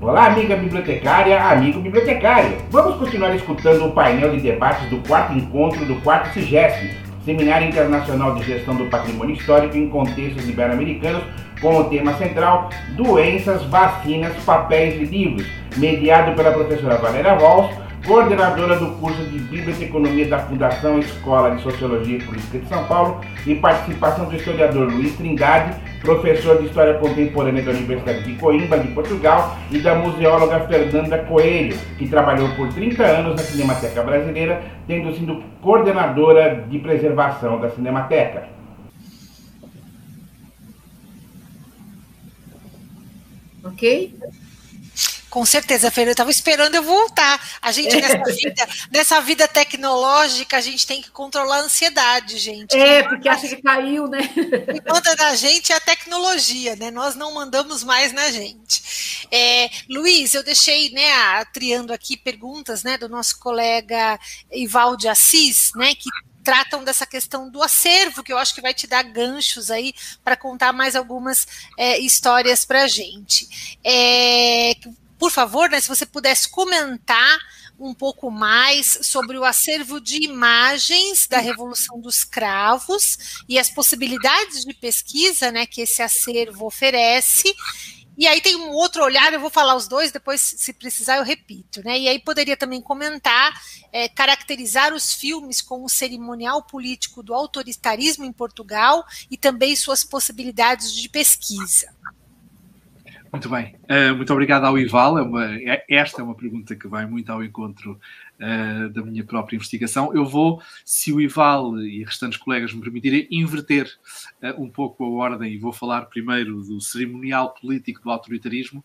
Olá, amiga bibliotecária, amigo bibliotecário. Vamos continuar escutando o painel de debates do quarto encontro do quarto CIGESP, Seminário Internacional de Gestão do Patrimônio Histórico em Contextos Ibero-Americanos, com o tema central Doenças, Vacinas, Papéis e Livros, mediado pela professora Valéria Walsh, coordenadora do curso de Biblioteconomia da Fundação Escola de Sociologia e Política de São Paulo, e participação do historiador Luiz Trindade, professor de História Contemporânea da Universidade de Coimbra, de Portugal, e da museóloga Fernanda Coelho, que trabalhou por 30 anos na Cinemateca Brasileira, tendo sido coordenadora de preservação da Cinemateca. Ok? Com certeza, Fer, eu estava esperando eu voltar. A gente, é. nessa vida, nessa vida tecnológica, a gente tem que controlar a ansiedade, gente. É, porque acha que caiu, né? O que manda na gente é a tecnologia, né? Nós não mandamos mais na gente. É, Luiz, eu deixei, né, triando aqui perguntas, né, do nosso colega Ivalde Assis, né, que tratam dessa questão do acervo, que eu acho que vai te dar ganchos aí para contar mais algumas é, histórias para a gente. É, por favor, né, se você pudesse comentar um pouco mais sobre o acervo de imagens da Revolução dos Cravos e as possibilidades de pesquisa né, que esse acervo oferece. E aí tem um outro olhar, eu vou falar os dois, depois, se precisar, eu repito. Né? E aí poderia também comentar, é, caracterizar os filmes como cerimonial político do autoritarismo em Portugal e também suas possibilidades de pesquisa. Muito bem. Uh, muito obrigado ao Ival. É uma, é, esta é uma pergunta que vai muito ao encontro uh, da minha própria investigação. Eu vou, se o Ival e restantes colegas me permitirem, inverter uh, um pouco a ordem e vou falar primeiro do cerimonial político do autoritarismo,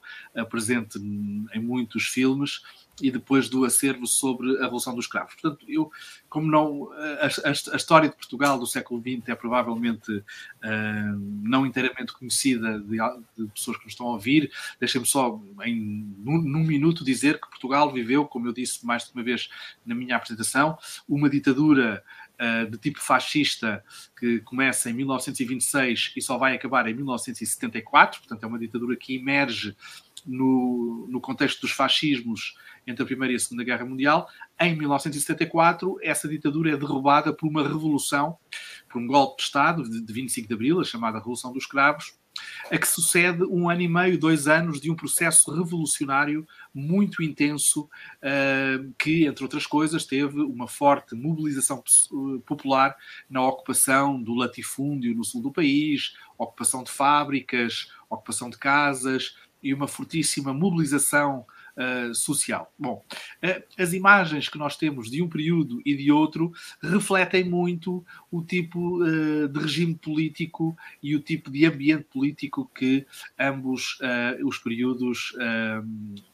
presente em muitos filmes, e depois do acervo sobre a Revolução dos Cravos. Portanto, eu, como não. A, a, a história de Portugal do século XX é provavelmente uh, não inteiramente conhecida de, de, pessoas que nos estão a ouvir, deixem-me só, em, num, num, minuto, dizer que Portugal viveu, como eu disse mais de uma vez na minha apresentação, uma ditadura. Uh, de tipo fascista que começa em 1926 e só vai acabar em 1974, portanto é uma ditadura que emerge no, no contexto dos fascismos entre a Primeira e a Segunda Guerra Mundial. Em 1974, essa ditadura é derrubada por uma revolução, por um golpe de Estado de 25 de Abril, a chamada Revolução dos Cravos, a que sucede um ano e meio, dois anos de um processo revolucionário muito intenso, uh, que, entre outras coisas, teve uma forte mobilização popular na ocupação do latifúndio no sul do país, ocupação de fábricas, ocupação de casas e uma fortíssima mobilização uh, social. Bom, uh, as imagens que nós temos de um período e de outro refletem muito o tipo uh, de regime político e o tipo de ambiente político que ambos os períodos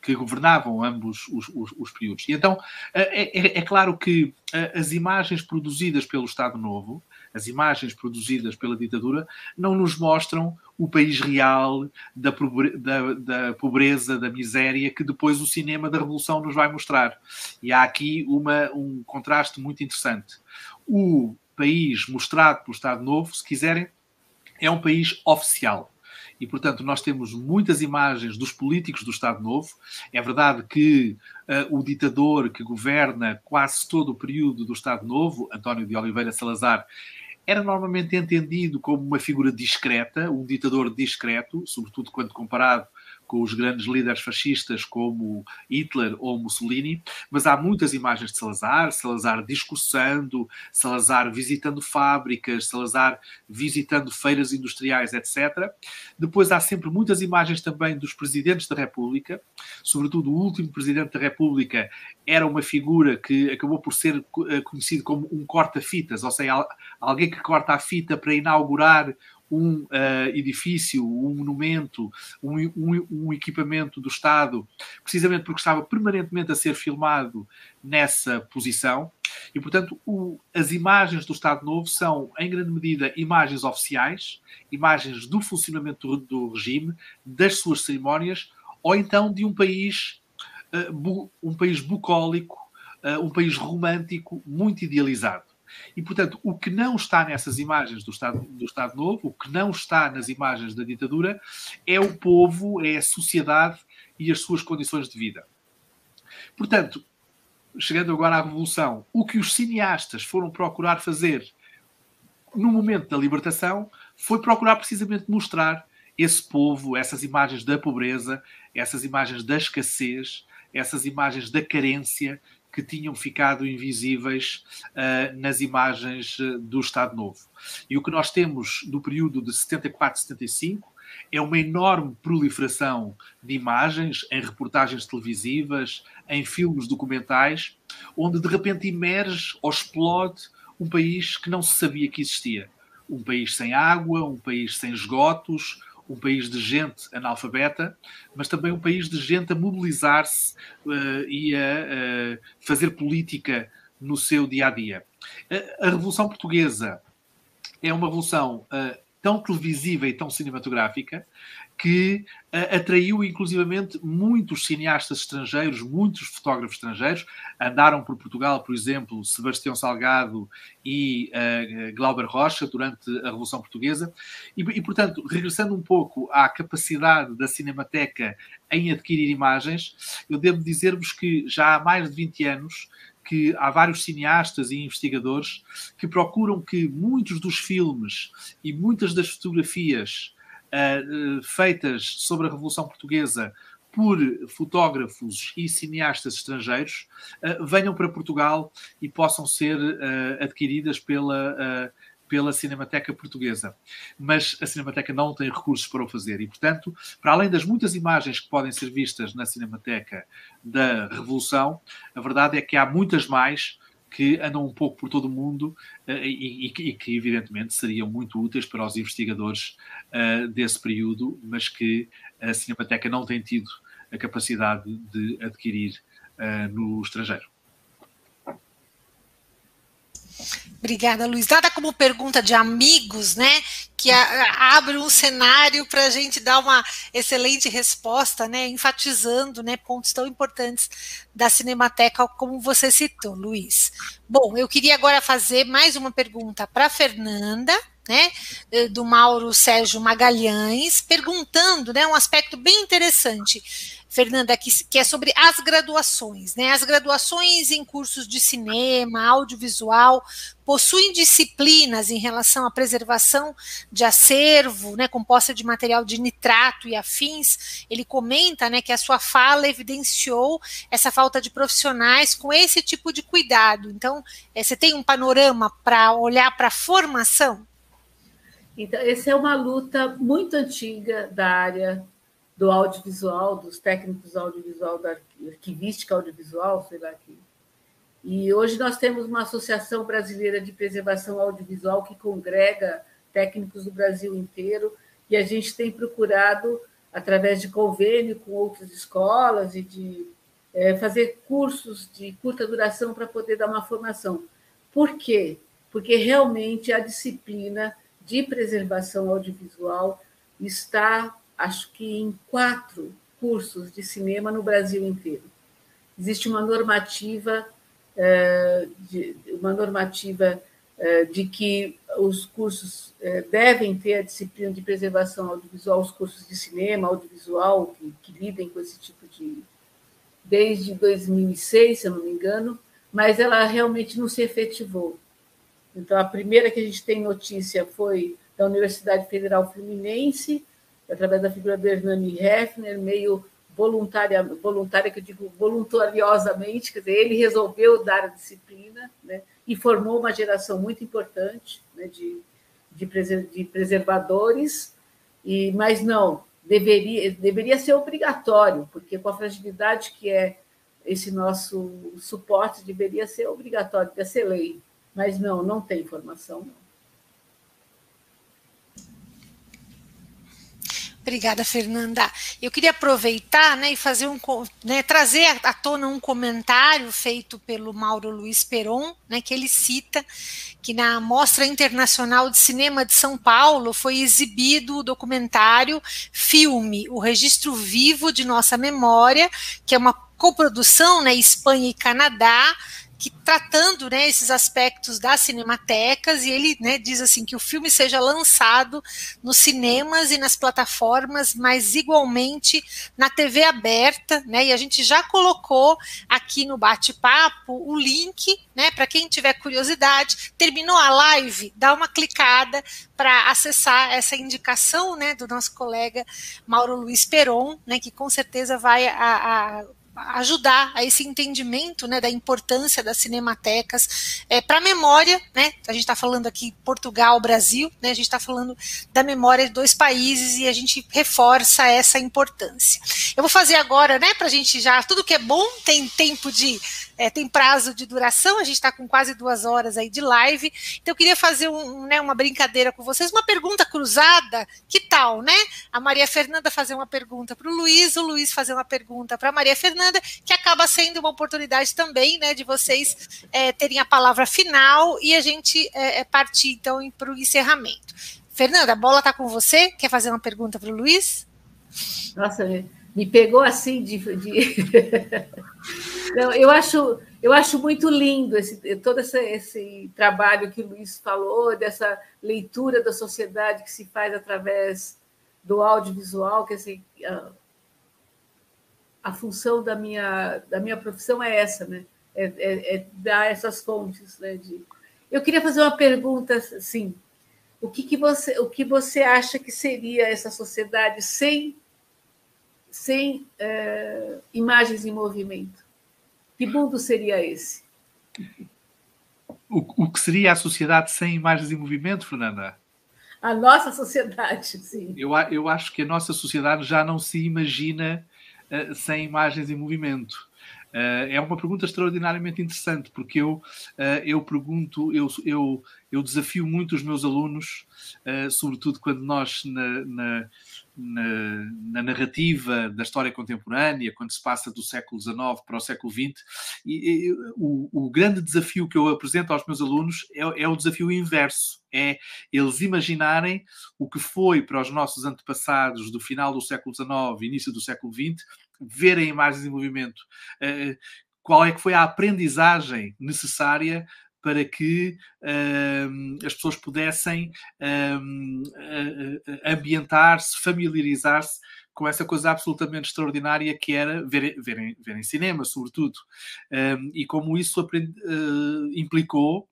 que governavam ambos os, os, os períodos. E então é, é, é claro que as imagens produzidas pelo Estado Novo as imagens produzidas pela ditadura não nos mostram o país real da, da, da, pobreza, da miséria, que depois o cinema da Revolução nos vai mostrar. E há aqui uma, um contraste muito interessante. O país mostrado pelo Estado Novo, se quiserem, é um país oficial. E, portanto, nós temos muitas imagens dos políticos do Estado Novo. É verdade que uh, o ditador que governa quase todo o período do Estado Novo, António de Oliveira Salazar, era normalmente entendido como uma figura discreta, um ditador discreto, sobretudo quando comparado com os grandes líderes fascistas como Hitler ou Mussolini, mas há muitas imagens de Salazar, Salazar discursando, Salazar visitando fábricas, Salazar visitando feiras industriais, etc. Depois há sempre muitas imagens também dos presidentes da República, sobretudo o último presidente da República era uma figura que acabou por ser eh, conhecido como um corta-fitas, ou seja, alguém que corta a fita para inaugurar um uh, edifício, um monumento, um, um, um, equipamento do Estado, precisamente porque estava permanentemente a ser filmado nessa posição. E, portanto, o, as imagens do Estado Novo são, em grande medida, imagens oficiais, imagens do funcionamento do, do regime, das suas cerimónias, ou então de um país, uh, bu, um país bucólico, uh, um país romântico, muito idealizado. E, portanto, o que não está nessas imagens do Estado, do Estado Novo, o que não está nas imagens da ditadura, é o povo, é a sociedade e as suas condições de vida. Portanto, chegando agora à Revolução, o que os cineastas foram procurar fazer no momento da libertação foi procurar precisamente mostrar esse povo, essas imagens da pobreza, essas imagens da escassez, essas imagens da carência que tinham ficado invisíveis uh, nas imagens uh, do Estado Novo. E o que nós temos do período de 74 75 é uma enorme proliferação de imagens em reportagens televisivas, em filmes documentais, onde de repente emerge ou explode um país que não se sabia que existia. Um país sem água, um país sem esgotos, um país de gente analfabeta, mas também um país de gente a mobilizar-se uh, e a uh, fazer política no seu dia a dia. A, a Revolução Portuguesa é uma revolução uh, tão televisiva e tão cinematográfica que uh, atraiu inclusivamente muitos cineastas estrangeiros, muitos fotógrafos estrangeiros. Andaram por Portugal, por exemplo, Sebastião Salgado e uh, Glauber Rocha durante a Revolução Portuguesa. E, e, portanto, regressando um pouco à capacidade da Cinemateca em adquirir imagens, eu devo dizer-vos que já há mais de 20 anos que há vários cineastas e investigadores que procuram que muitos dos filmes e muitas das fotografias uh, feitas sobre a Revolução Portuguesa por fotógrafos e cineastas estrangeiros uh, venham para Portugal e possam ser uh, adquiridas pela pela Cinemateca Portuguesa. Mas a Cinemateca não tem recursos para o fazer e, portanto, para além das muitas imagens que podem ser vistas na Cinemateca da Revolução, a verdade é que há muitas mais que andam um pouco por todo o mundo uh, e, e, e, que, evidentemente, seriam muito úteis para os investigadores uh, desse período, mas que a Cinemateca não tem tido a capacidade de adquirir uh, no estrangeiro. Obrigada, Luiz. Nada como pergunta de amigos, né? Que a, abre um cenário para a gente dar uma excelente resposta, né? Enfatizando né, pontos tão importantes da Cinemateca, como você citou, Luiz. Bom, eu queria agora fazer mais uma pergunta para a Fernanda, né, do Mauro Sérgio Magalhães, perguntando né, um aspecto bem interessante Fernanda, que, que é sobre as graduações. Né? As graduações em cursos de cinema, audiovisual, possuem disciplinas em relação à preservação de acervo, né, composta de material de nitrato e afins. Ele comenta né, que a sua fala evidenciou essa falta de profissionais com esse tipo de cuidado. Então, é, você tem um panorama para olhar para a formação? Então, essa é uma luta muito antiga da área do audiovisual, dos técnicos audiovisual, da arquivística audiovisual, sei lá aqui. E hoje nós temos uma Associação Brasileira de Preservação Audiovisual que congrega técnicos do Brasil inteiro e a gente tem procurado, através de convênio com outras escolas e de é, fazer cursos de curta duração para poder dar uma formação. Por quê? Porque realmente a disciplina de preservação audiovisual está acho que em quatro cursos de cinema no Brasil inteiro. Existe uma normativa, é, uma normativa é, de que os cursos é, devem ter a disciplina de preservação audiovisual, os cursos de cinema audiovisual que, que lidem com esse tipo de desde 2006, se eu não me engano, mas ela realmente não se efetivou. Então, a primeira que a gente tem notícia foi da Universidade Federal Fluminense, através da figura do Hernani Hefner, meio voluntária, voluntária, que eu digo voluntariosamente, quer dizer, ele resolveu dar a disciplina né, e formou uma geração muito importante né, de, de, de preservadores, e, mas não, deveria, deveria ser obrigatório, porque com a fragilidade que é esse nosso suporte, deveria ser obrigatório, deveria ser lei. Mas não, não tem formação, não. Obrigada, Fernanda. Eu queria aproveitar né, e fazer um, né, trazer à tona um comentário feito pelo Mauro Luiz Peron, né, que ele cita que na Mostra Internacional de Cinema de São Paulo foi exibido o documentário Filme, o registro vivo de nossa memória, que é uma coprodução, né, Espanha e Canadá, que tratando né, esses aspectos das cinematecas, e ele né, diz assim que o filme seja lançado nos cinemas e nas plataformas, mas igualmente na TV aberta, né? E a gente já colocou aqui no bate-papo o link, né? Para quem tiver curiosidade, terminou a live, dá uma clicada para acessar essa indicação né, do nosso colega Mauro Luiz Peron, né, que com certeza vai a, a ajudar a esse entendimento né, da importância das cinematecas é, para a memória, né? A gente está falando aqui Portugal, Brasil, né? A gente está falando da memória de dois países e a gente reforça essa importância. Eu vou fazer agora, né, para a gente já tudo que é bom tem tempo de é, tem prazo de duração, a gente está com quase duas horas aí de live, então eu queria fazer um, né, uma brincadeira com vocês, uma pergunta cruzada, que tal, né? A Maria Fernanda fazer uma pergunta para o Luiz, o Luiz fazer uma pergunta para a Maria Fernanda, que acaba sendo uma oportunidade também, né, de vocês é, terem a palavra final e a gente é, é partir então para o encerramento. Fernanda, a bola está com você, quer fazer uma pergunta para o Luiz? Nossa, me pegou assim de. de... Não, eu acho, eu acho muito lindo esse, todo esse, esse trabalho que o Luiz falou, dessa leitura da sociedade que se faz através do audiovisual, que assim, a função da minha, da minha profissão é essa, né? É, é, é dar essas fontes, né? De... Eu queria fazer uma pergunta assim: o que, que você, o que você acha que seria essa sociedade sem sem é, imagens em movimento? Que mundo seria esse? O, o que seria a sociedade sem imagens em movimento, Fernanda? A nossa sociedade, sim. Eu, eu acho que a nossa sociedade já não se imagina uh, sem imagens em movimento. Uh, é uma pergunta extraordinariamente interessante, porque eu, uh, eu pergunto, eu, eu, eu desafio muito os meus alunos, sobretudo quando nós, na, na na, na, narrativa da história contemporânea, quando se passa do século XIX para o século XX. E, e o, o, grande desafio que eu apresento aos meus alunos é, é, o desafio inverso: é eles imaginarem o que foi para os nossos antepassados do final do século XIX, início do século XX, verem imagens em movimento. Uh, qual é que foi a aprendizagem necessária para que uh, as pessoas pudessem uh, ambientar-se, familiarizar-se com essa coisa absolutamente extraordinária que era ver, ver, ver em cinema, sobretudo. e como isso aprendi, implicou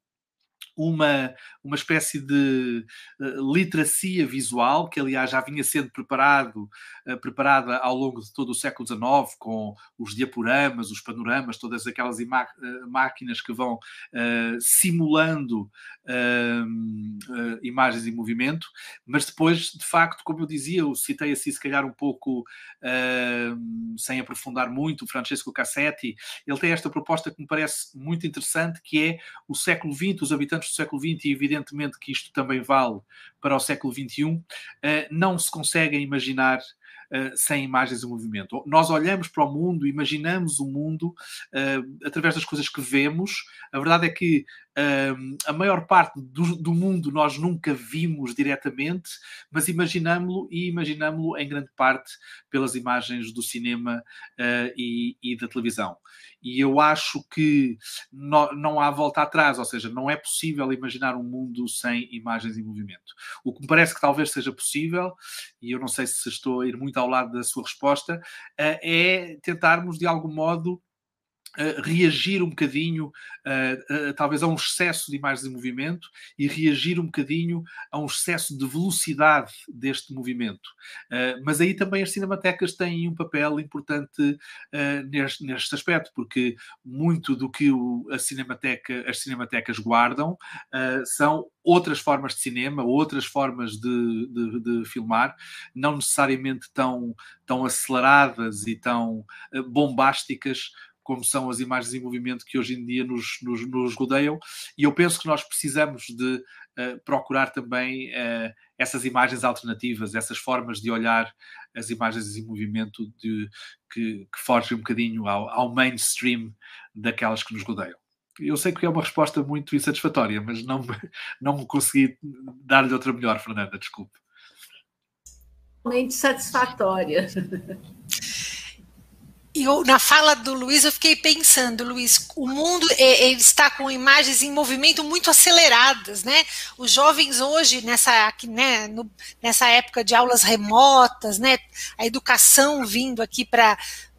uma, uma espécie de uh, literacia visual, que aliás já vinha sendo preparado, uh, preparada ao longo de todo o século XIX, com os diaporamas, os panoramas, todas aquelas uh, máquinas que vão simulando ehm, imagens em movimento, mas depois, de facto, como eu dizia, eu citei assim, se calhar um pouco ehm, sem aprofundar muito, o Francesco Cassetti, ele tem esta proposta que me parece muito interessante, que é o século XX, os habitantes do século XX, e evidentemente que isto também vale para o século XXI, eh, não se conseguem imaginar Uh, sem imagens em movimento. Nós olhamos para o mundo, imaginamos o mundo uh, através das coisas que vemos. A verdade é que uh, a maior parte do, do, mundo nós nunca vimos diretamente, mas imaginamos-lo e imaginamos-lo em grande parte pelas imagens do cinema e, e da televisão e eu acho que não, não há volta atrás, ou seja, não é possível imaginar um mundo sem imagens em movimento. O que me parece que talvez seja possível, e eu não sei se estou a ir muito ao lado da sua resposta, eh, é tentarmos de algum modo reagir um bocadinho, uh, uh, talvez a um excesso de imagens em movimento e reagir um bocadinho a um excesso de velocidade deste movimento. Mas aí também as cinematecas têm um papel importante neste, neste, aspecto, porque muito do que o, a cinemateca, as cinematecas guardam são outras formas de cinema, outras formas de, de, de, filmar, não necessariamente tão, tão aceleradas e tão bombásticas como são as imagens em movimento que hoje em dia nos, nos, nos rodeiam, e eu penso que nós precisamos de uh, procurar também uh, essas imagens alternativas, essas formas de olhar as imagens em movimento de, que, que um bocadinho ao, ao mainstream daquelas que nos rodeiam. Eu sei que é uma resposta muito insatisfatória, mas não, não consegui dar-lhe outra melhor, Fernanda, desculpe. Muito satisfatória. eu, na fala do Luiz, eu fiquei pensando, Luiz, o mundo é, está com imagens em movimento muito aceleradas, né? Os jovens hoje, nessa, né, no, nessa época de aulas remotas, né? A educação vindo aqui para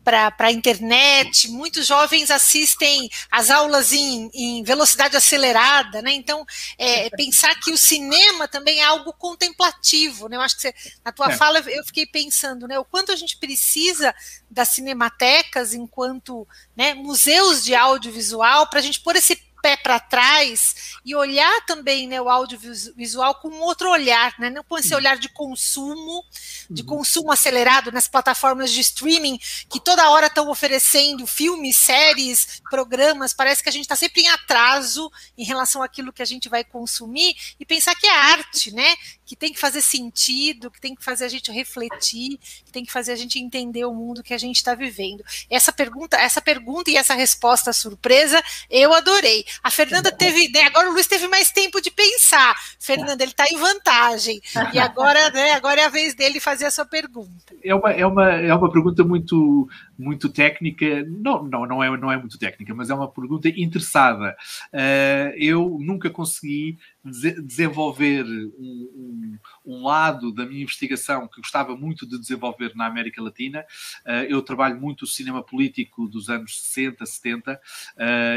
para a internet, muitos jovens assistem as aulas em, em velocidade acelerada, né? Então, é, pensar que o cinema também é algo contemplativo, né? Eu acho que você, na tua é. fala eu fiquei pensando, né? O quanto a gente precisa das cinematecas enquanto né, museus de audiovisual para a gente pôr esse pé para trás e olhar também né, o audiovisual com outro olhar, né? não com esse olhar de consumo, de uhum. consumo acelerado nas plataformas de streaming que toda hora estão oferecendo filmes, séries, programas. Parece que a gente está sempre em atraso em relação àquilo que a gente vai consumir e pensar que é arte, né? Que tem que fazer sentido, que tem que fazer a gente refletir, que tem que fazer a gente entender o mundo que a gente está vivendo. Essa pergunta, essa pergunta e essa resposta surpresa, eu adorei. A Fernanda teve, né, agora o Luiz teve mais tempo de pensar. Fernanda, ele está em vantagem. E agora, né, agora é a vez dele fazer a sua pergunta. É uma, é uma, é uma pergunta muito, muito técnica. Não, não, não, é, não é muito técnica, mas é uma pergunta interessada. Uh, eu nunca consegui desenvolver um, um, um, lado da minha investigação que gostava muito de desenvolver na América Latina. Uh, eu trabalho muito o cinema político dos anos 60, 70 uh,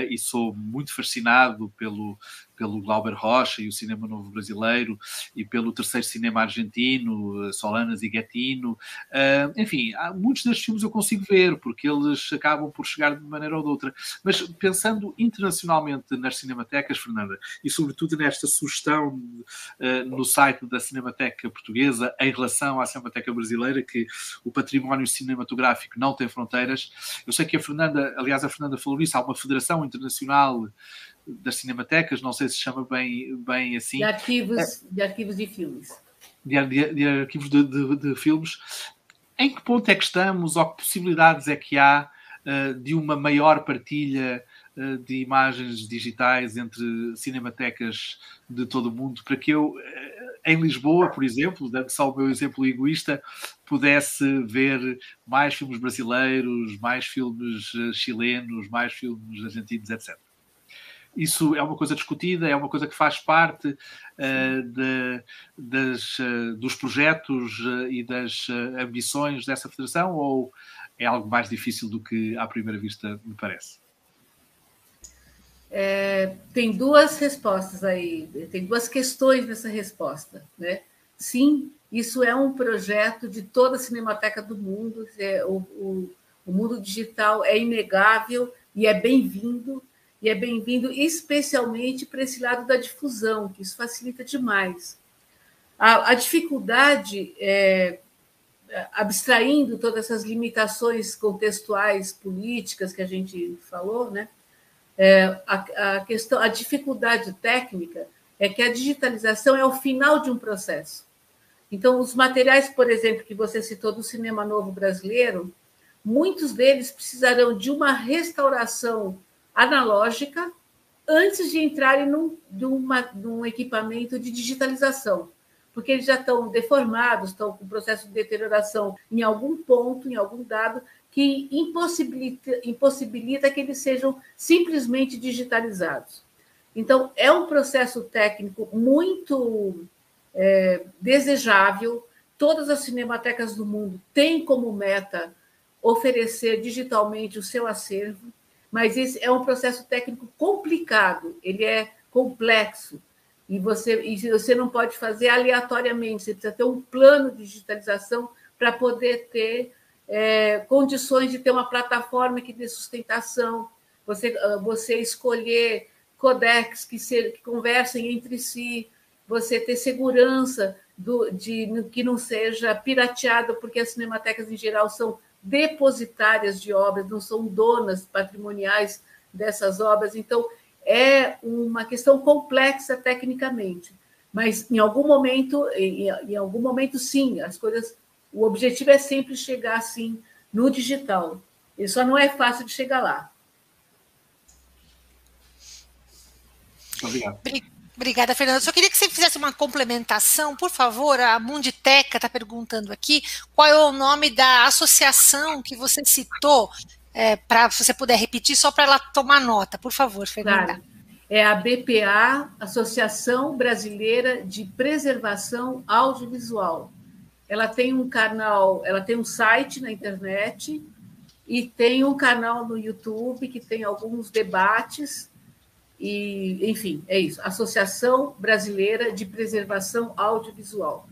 e sou muito fascinado pelo, pelo Glauber Rocha e o cinema novo brasileiro e pelo terceiro cinema argentino, eh, Solanas e Guettino. Uh, enfim, há, muitos destes filmes eu consigo ver porque eles acabam por chegar de maneira ou de outra. Mas pensando internacionalmente nas cinematecas, Fernanda, e sobretudo nesta sugestão uh, no site da Cinemateca Portuguesa em relação à Cinemateca Brasileira, que o património cinematográfico não tem fronteiras. Eu sei que a Fernanda, aliás, a Fernanda falou isso, há uma federação internacional das cinematecas, não sei se chama bem, bem assim. De arquivos, de, arquivos de filmes. De, de, de arquivos de, de, de, filmes. Em que ponto é que estamos, ou que possibilidades é que há uh, de uma maior partilha uh, de imagens digitais entre cinematecas de todo o mundo, para que eu, uh, em Lisboa, por exemplo, dando só o meu exemplo egoísta, pudesse ver mais filmes brasileiros, mais filmes chilenos, mais filmes argentinos, etc isso é uma coisa discutida, é uma coisa que faz parte uh, de, das, uh, dos projetos uh, e das ambições dessa federação ou é algo mais difícil do que à primeira vista me parece? É, tem duas respostas aí, tem duas questões nessa resposta. Né? Sim, isso é um projeto de toda a Cinemateca do mundo, é, o, o, o mundo digital é inegável e é bem-vindo, e é bem-vindo especialmente para esse lado da difusão, que isso facilita demais. A, a dificuldade, é, abstraindo todas essas limitações contextuais, políticas que a gente falou, né? É, a, a, questão, a dificuldade técnica é que a digitalização é o final de um processo. Então, os materiais, por exemplo, que você citou do cinema novo brasileiro, muitos deles precisarão de uma restauração analógica antes de entrarem num, numa, num equipamento de digitalização, porque eles já estão deformados, estão com processo de deterioração em algum ponto, em algum dado, que impossibilita, impossibilita que eles sejam simplesmente digitalizados. Então, é um processo técnico muito é, desejável. Todas as cinematecas do mundo têm como meta oferecer digitalmente o seu acervo mas esse é um processo técnico complicado, ele é complexo, e você, e você não pode fazer aleatoriamente, você precisa ter um plano de digitalização para poder ter é, condições de ter uma plataforma que dê sustentação, você, ah, você escolher codecs que, se, que conversem entre si, você ter segurança do, de que não seja pirateado, porque as cinematecas em geral são depositárias de obras, não são donas patrimoniais dessas obras. Então, é uma questão complexa tecnicamente, mas em algum momento, em, em algum momento, sim, as coisas. O objetivo é sempre chegar assim no digital. E só não é fácil de chegar lá. Obrigado. Obrigada, Fernanda. Só queria que você fizesse uma complementação, por favor. A Munditeca está perguntando aqui qual é o nome da associação que você citou, é, para você puder repetir, só para ela tomar nota, por favor, Fernanda. Claro. É a BPA, Associação Brasileira de Preservação Audiovisual. Ela tem um canal, ela tem um site na internet e tem um canal no YouTube que tem alguns debates e, enfim, é isso. Associação Brasileira de Preservação Audiovisual.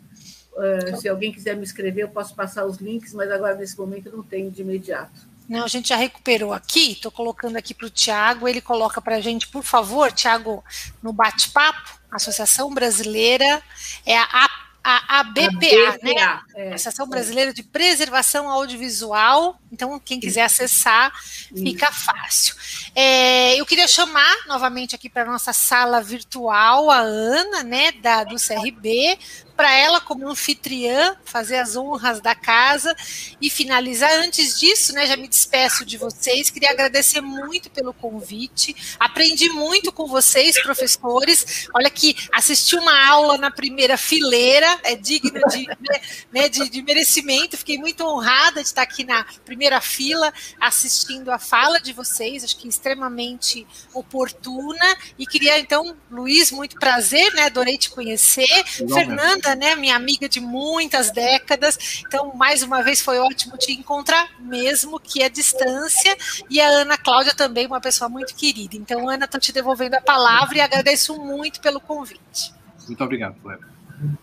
Uh, se alguém quiser me escrever, eu posso passar os links, mas agora nesse momento não tenho de imediato. Não, a gente já recuperou aqui, estou colocando aqui para o Tiago, ele coloca para a gente, por favor, Tiago, no bate-papo, Associação Brasileira, é a a, a BPA, a BPA né? É, Associação. Brasileira de Preservação Audiovisual. Então, quem quiser acessar, fica fácil. É, eu queria chamar novamente aqui para nossa sala virtual a Ana, né, da, do CRB, para ela, como anfitriã, fazer as honras da casa e finalizar. Antes disso, né, já me despeço de vocês. Queria agradecer muito pelo convite. Aprendi muito com vocês, professores. Olha que assisti uma aula na primeira fileira, é digno de, né, né, de, de merecimento. Fiquei muito honrada de estar aqui na primeira fila assistindo a fala de vocês. Acho que extremamente oportuna. E queria, então, Luiz, muito prazer, né? Adorei te conhecer. Fernanda, né? Minha amiga de muitas décadas. Então, mais uma vez, foi ótimo te encontrar, mesmo que a distância. E a Ana Cláudia também, uma pessoa muito querida. Então, Ana, estou te devolvendo a palavra e agradeço muito pelo convite. Muito obrigado, Valéria.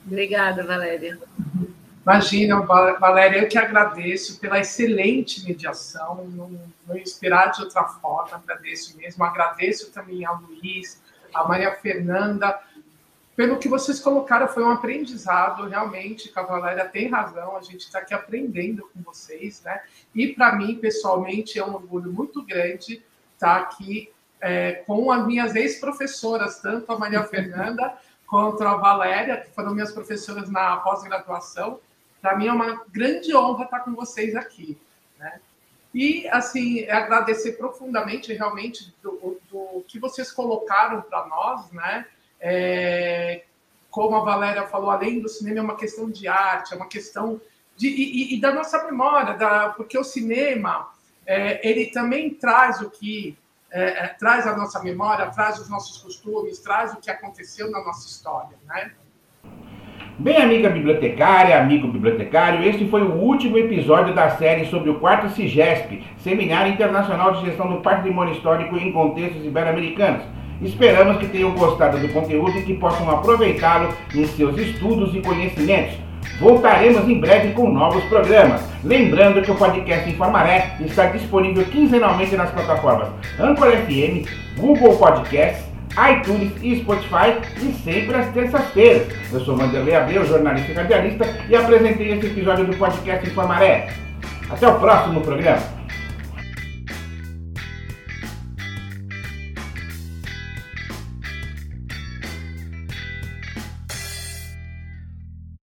Obrigada, Valéria. Imagina, Valéria, eu que agradeço pela excelente mediação, não, não esperar de outra forma, agradeço mesmo, agradeço também ao Luiz, a Maria Fernanda, pelo que vocês colocaram, foi um aprendizado, realmente, Cavaléria tem razão, a gente está aqui aprendendo com vocês, né? E para mim, pessoalmente, é um orgulho muito grande estar tá aqui é, com as minhas ex-professoras, tanto a Maria Fernanda quanto a Valéria, que foram minhas professoras na pós-graduação. Para mim é uma grande honra estar com vocês aqui, né? E, assim, agradecer profundamente, realmente, do, do que vocês colocaram para nós, né? É, como a Valéria falou, além do cinema, é uma questão de arte, é uma questão de, e, e da nossa memória, da, porque o cinema é, ele também traz o que é, é, traz a nossa memória, traz os nossos costumes, traz o que aconteceu na nossa história, né? Bem, amiga bibliotecária, amigo bibliotecário, este foi o último episódio da série sobre o quarto CIGESP, Seminário Internacional de Gestão do Patrimônio Histórico em Contextos Ibero-Americanos. Esperamos que tenham gostado do conteúdo e que possam aproveitá-lo em seus estudos e conhecimentos. Voltaremos em breve com novos programas. Lembrando que o podcast Informaré está disponível quinzenalmente nas plataformas Anchor FM, Google Podcasts, iTunes e Spotify e sempre às terças-feiras. Eu sou Vanderlei Abreu, jornalista e radialista e apresentei esse episódio do podcast Informaré. Até o próximo programa.